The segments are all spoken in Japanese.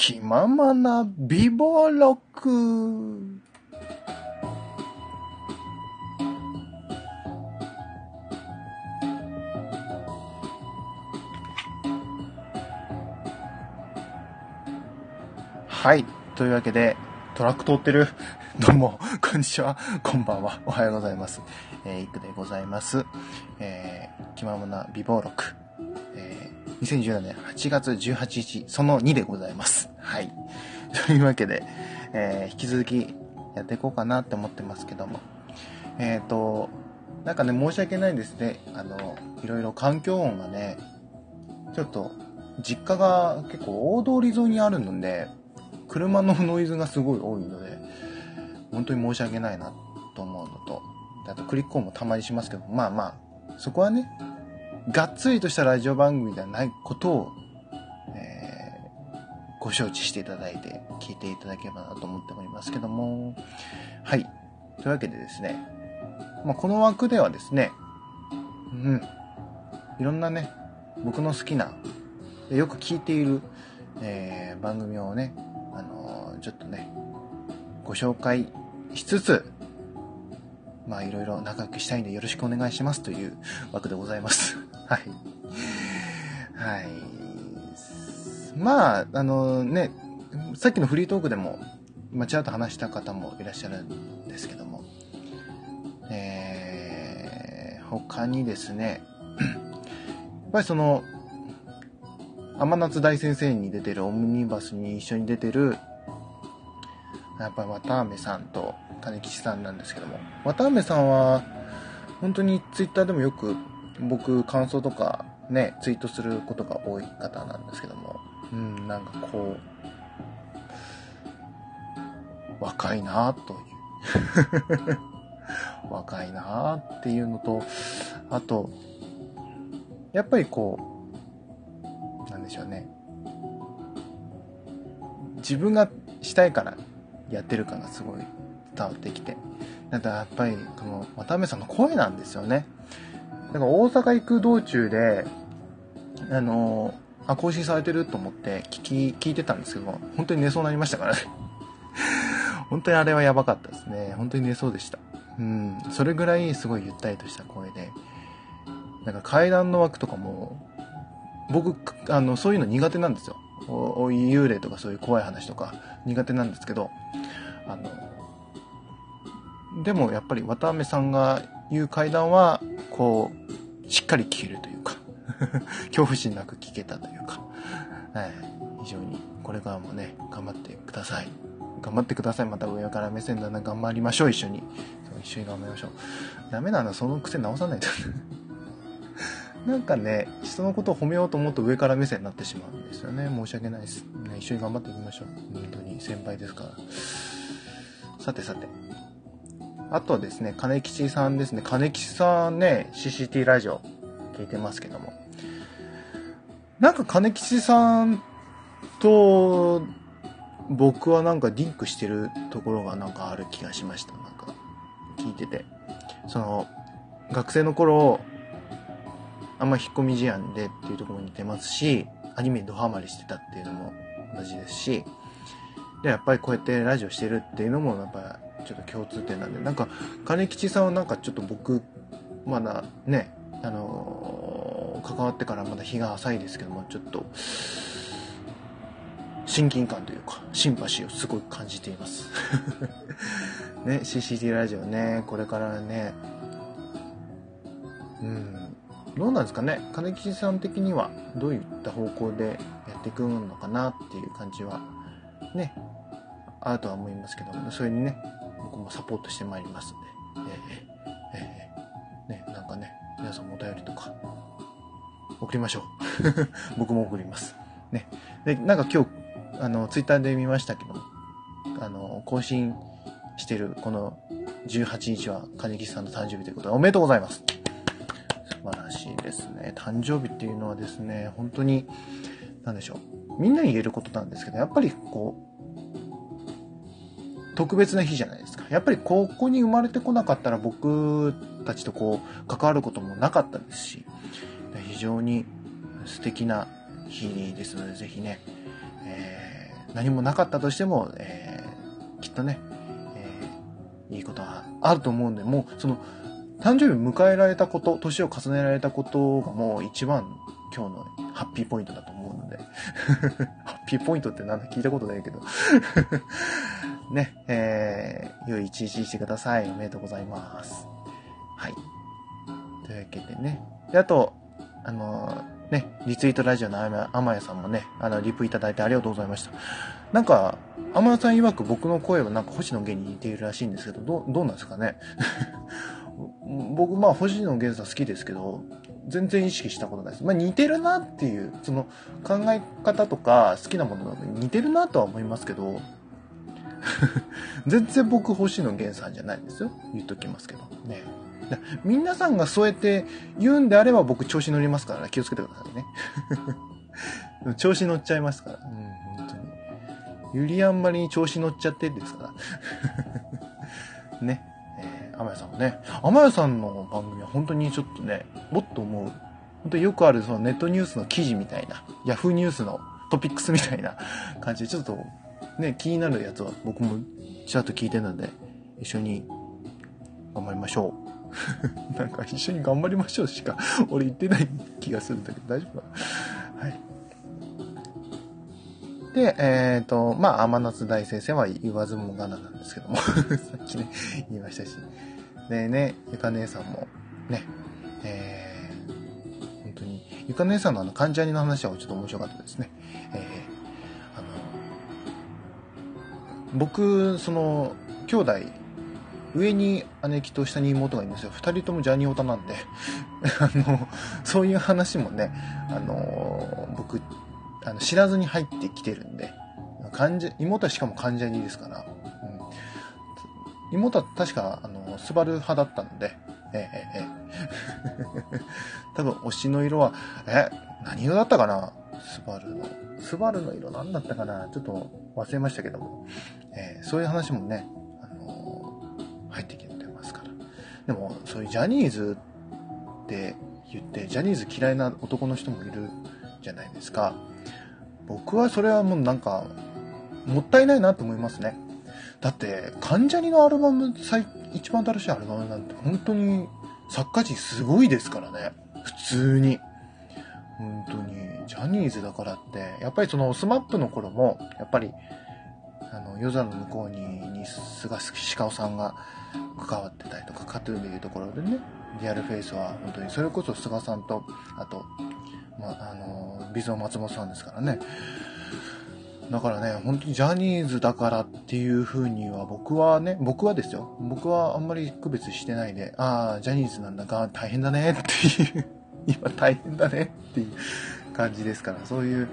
気ままな美貌録。はい。というわけで、トラック通ってる。どうも、こんにちは。こんばんは。おはようございます。えー、いくでございます。えー、気ままな美貌録。2017年8月18日、その2でございます。はい。というわけで、えー、引き続きやっていこうかなって思ってますけども。えっ、ー、と、なんかね、申し訳ないですね。あの、いろいろ環境音がね、ちょっと、実家が結構大通り沿いにあるので、車のノイズがすごい多いので、本当に申し訳ないなと思うのと、あとクリック音もたまにしますけど、まあまあ、そこはね、がっつりとしたラジオ番組ではないことを、えー、ご承知していただいて、聞いていただければなと思っておりますけども、はい。というわけでですね、まあ、この枠ではですね、うん、いろんなね、僕の好きな、よく聞いている、えー、番組をね、あのー、ちょっとね、ご紹介しつつ、まあいろいろ仲良くしたいんでよろしくお願いしますという枠でございます。はい。はい。まあ、あのね、さっきのフリートークでも、まあ、ちらっと話した方もいらっしゃるんですけども、えー、他にですね、やっぱりその、天夏大先生に出てるオムニバスに一緒に出てる、やっぱり綿飴さんと金吉さんなんですけども、綿飴さんは、本当にツイッターでもよく僕感想とかね、ツイートすることが多い方なんですけども、うん、なんかこう、若いなあという。若いなあっていうのと、あと、やっぱりこう、なんでしょうね。自分がしたいからやってる感がすごい伝わってきて。だからやっぱり、この渡辺さんの声なんですよね。だか大阪行く道中で、あの、あ、更新されてると思って聞き、聞いてたんですけど、本当に寝そうになりましたからね。本当にあれはやばかったですね。本当に寝そうでした。うん。それぐらいすごいゆったりとした声で。なんか階段の枠とかも、僕、あの、そういうの苦手なんですよ。おお幽霊とかそういう怖い話とか苦手なんですけど、あの、でもやっぱり渡辺さんが言う階段は、こう、しっかり聞けるというか、恐怖心なく聞けたというか、はい、非常にこれからもね、頑張ってください。頑張ってください。また上から目線だな、頑張りましょう、一緒に。一緒に頑張りましょう。ダメなんだ、その癖直さないと。なんかね、人のことを褒めようと思うと上から目線になってしまうんですよね。申し訳ないです。ね、一緒に頑張っていきましょう。本当に先輩ですから。さてさて。あとはですね、金吉さんですね。金吉さんね、CCT ラジオ聞いてますけども。なんか金吉さんと僕はなんかリンクしてるところがなんかある気がしました。なんか聞いてて。その、学生の頃、あんま引っ込み思案でっていうところに似てますし、アニメにドハマりしてたっていうのも同じですし、で、やっぱりこうやってラジオしてるっていうのもやっぱちょっと共通点なんで、なんか、金吉さんはなんかちょっと僕、まだね、あのー、関わってからまだ日が浅いですけども、ちょっと、親近感というか、シンパシーをすごい感じています。ね、CCT ラジオね、これからね、うん、どうなんですかね？金吉さん的にはどういった方向でやっていくのかなっていう感じはねあるとは思いますけどもそれにね僕もサポートしてまいりますんで。えー、えー、ねなんかね皆さんもお便りとか送りましょう。僕も送ります。ね。でなんか今日あのツイッターで見ましたけどあの更新してるこの18日は金吉さんの誕生日ということでおめでとうございます。素晴らしいですね。誕生日っていうのはですね、本当に、なんでしょう。みんなに言えることなんですけど、やっぱりこう、特別な日じゃないですか。やっぱりここに生まれてこなかったら僕たちとこう、関わることもなかったですし、非常に素敵な日ですので、ぜひね、え何もなかったとしても、えー、きっとね、えー、いいことはあると思うんで、もう、その、誕生日を迎えられたこと、年を重ねられたことがもう一番今日のハッピーポイントだと思うので ハッピーポイントってなんだ聞いたことないけどね、えー、良い一日にしてください。おめでとうございます。はい。というわけでね。で、あと、あのー、ね、リツイートラジオのあまやさんもね、あの、リプいただいてありがとうございました。なんか、あまやさん曰く僕の声はなんか星野源に似ているらしいんですけど、どどうなんですかね？僕、まあ、星野源さん好きですけど、全然意識したことないです。まあ、似てるなっていう、その考え方とか好きなものが似てるなとは思いますけど、全然僕星野源さんじゃないんですよ。言っときますけど。ね。皆さんがそうやって言うんであれば僕調子乗りますからね。気をつけてくださいね。調子乗っちゃいますから。うん、本当に。ゆりあんまりに調子乗っちゃってんですから。ね。えー、天谷さんもね。天谷さんの番組は本当にちょっとね、もっと思う。本当によくあるそのネットニュースの記事みたいな、ヤフーニュースのトピックスみたいな感じで、ちょっとね、気になるやつは僕もちらっと聞いてるので、一緒に頑張りましょう。なんか一緒に頑張りましょうしか 俺言ってない気がするんだけど大丈夫かはい。で、えっ、ー、と、まあ、天夏大先生は言わずもがななんですけども さっきね、言いましたし。でね、ゆか姉さんも、ね、えー、本当に、ゆか姉さんのあの、関ジャニの話はちょっと面白かったですね。え僕、その、兄弟、上に姉貴と下に妹がいるんですよ。二人ともジャニオタなんで。あの、そういう話もね、あの、僕、あの知らずに入ってきてるんで、患者、妹はしかも患者にですから、うん、妹は確か、あの、スバル派だったので、ええ、ええ、多分推しの色は、え、何色だったかな？スバルの。スバルの色何だったかな？ちょっと忘れましたけども。えー、そういう話もね、あのー、入ってきてますから。でも、そういうジャニーズって言って、ジャニーズ嫌いな男の人もいるじゃないですか。僕はそれはもうなんか、もったいないなと思いますね。だって、関ジャニのアルバム、最、一番新しいアルバムなんて本当に作家陣すごいですからね。普通に。本当に、ジャニーズだからって、やっぱりその SMAP の頃も、やっぱりあの、夜空ノムコウに、にスガシカオさんが関わってたりとか、 KAT-TUN でいうところでね、 Real Face は本当に、それこそスガさんと、あと、まあ、の、 B'z松本さんですからね。だからね、本当にジャニーズだからっていう風には僕はね、僕はですよ。僕はあんまり区別してないで、ああ、ジャニーズなんだが大変だねっていう、今大変だねっていう感じですから、そういう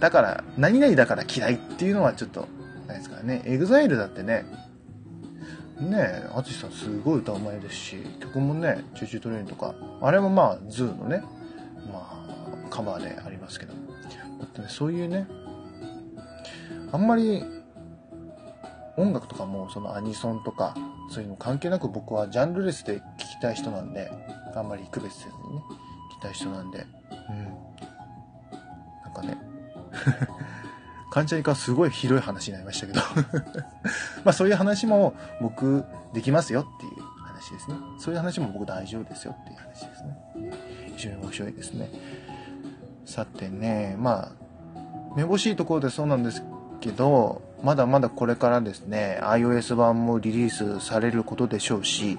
だから、何々だから嫌いっていうのはちょっと、ないですからね。 EXILE だってね、ねえ、 ATSUSHIさんすごい歌うまいですし、曲もね、 Choo Choo TRAIN とか、あれもまあ、 ZOOのね、まあ、カバーでありますけど、だってね、そういうね、あんまり、音楽とかも、そのアニソンとか、そういうの関係なく僕はジャンルレスで聴きたい人なんで、あんまり区別せずにね、聴きたい人なんで、うん。なんかね、関ジャニかすごい広い話になりましたけど まあそういう話も僕できますよっていう話ですね。そういう話も僕大丈夫ですよっていう話ですね。非常に面白いですね。さてね、まあ、めぼしいところでそうなんですけど、まだまだこれからですね、iOS 版もリリースされることでしょうし、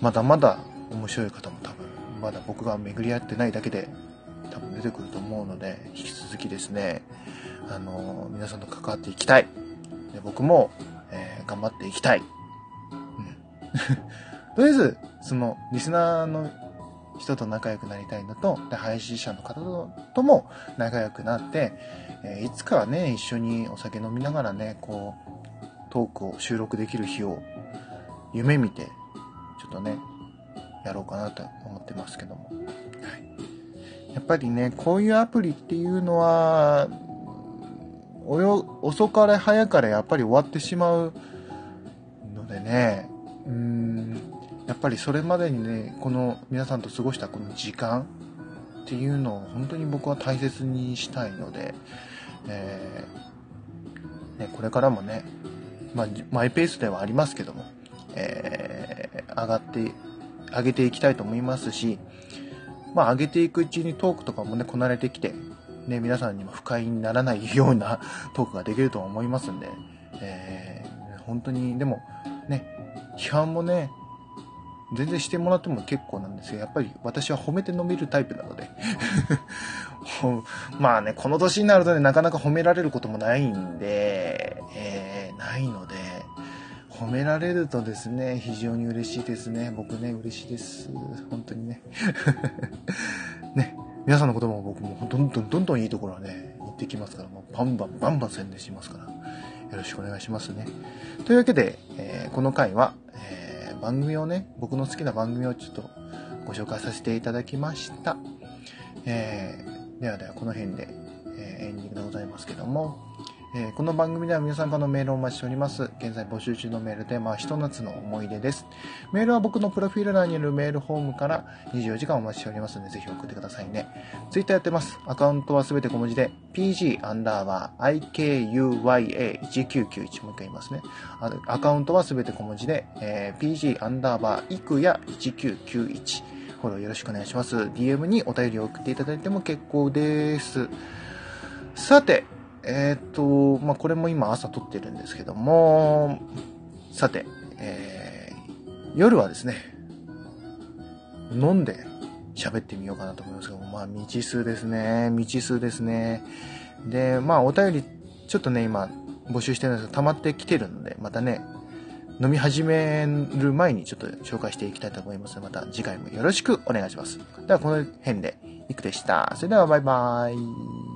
まだまだ面白い方も多分、まだ僕が巡り合ってないだけで多分出てくると思うので、引き続きですね、あの、皆さんと関わっていきたい。で僕も、えー、頑張っていきたい。うん。とりあえず、その、リスナーの人と仲良くなりたいのと、で、配信者の方とも仲良くなって、えー、いつかはね、一緒にお酒飲みながらね、こう、トークを収録できる日を夢見て、ちょっとね、やろうかなと思ってますけども。やっぱりね、こういうアプリっていうのは、およ、遅かれ早かれやっぱり終わってしまうのでね、うーん、やっぱりそれまでにね、この皆さんと過ごしたこの時間、っていうのを本当に僕は大切にしたいので、えー、ね、これからもね、まあ、マイペースではありますけども、えー、上がって、上げていきたいと思いますし、まあ、上げていくうちにトークとかもね、こなれてきて、ね、皆さんにも不快にならないような トークができると思いますんで、えー、本当に、でも、ね、批判もね、全然してもらっても結構なんですよ。やっぱり私は褒めて伸びるタイプなので まあね、この年になるとね、なかなか褒められることもないんで、えー、ないので、褒められるとですね、非常に嬉しいですね。僕ね、嬉しいです。本当にね。ね、皆さんのことも僕もどんどんどんどんいいところはね、行ってきますから、もうバンバンバンバン宣伝しますから、よろしくお願いしますね。というわけで、えー、この回は、えー、番組をね、僕の好きな番組をちょっとご紹介させていただきました。えー、ではではこの辺で、えー、エンディングでございますけども、えー、この番組では皆さんからのメールをお待ちしております。現在募集中のメールで、まあ、ひと夏の思い出です。メールは僕のプロフィール欄にあるメールフォームから24時間お待ちしておりますので、ぜひ送ってくださいね。ツイッターやってます。アカウントはすべて小文字で、pg アンダーバー ikuya1991 もう一回言いますね。アカウントはすべて小文字で、えー、pg アンダーバーいくや1991フォローよろしくお願いします。DM にお便りを送っていただいても結構です。さて、えっ、と、まあ、これも今朝撮ってるんですけども、さて、えー、夜はですね、飲んで喋ってみようかなと思いますけども、まあ、未知数ですね。未知数ですね。で、まあ、お便り、ちょっとね、今、募集してるんですけど、溜まってきてるので、またね、飲み始める前にちょっと紹介していきたいと思いますので、また次回もよろしくお願いします。では、この辺で、いくでした。それでは、バイバーイ。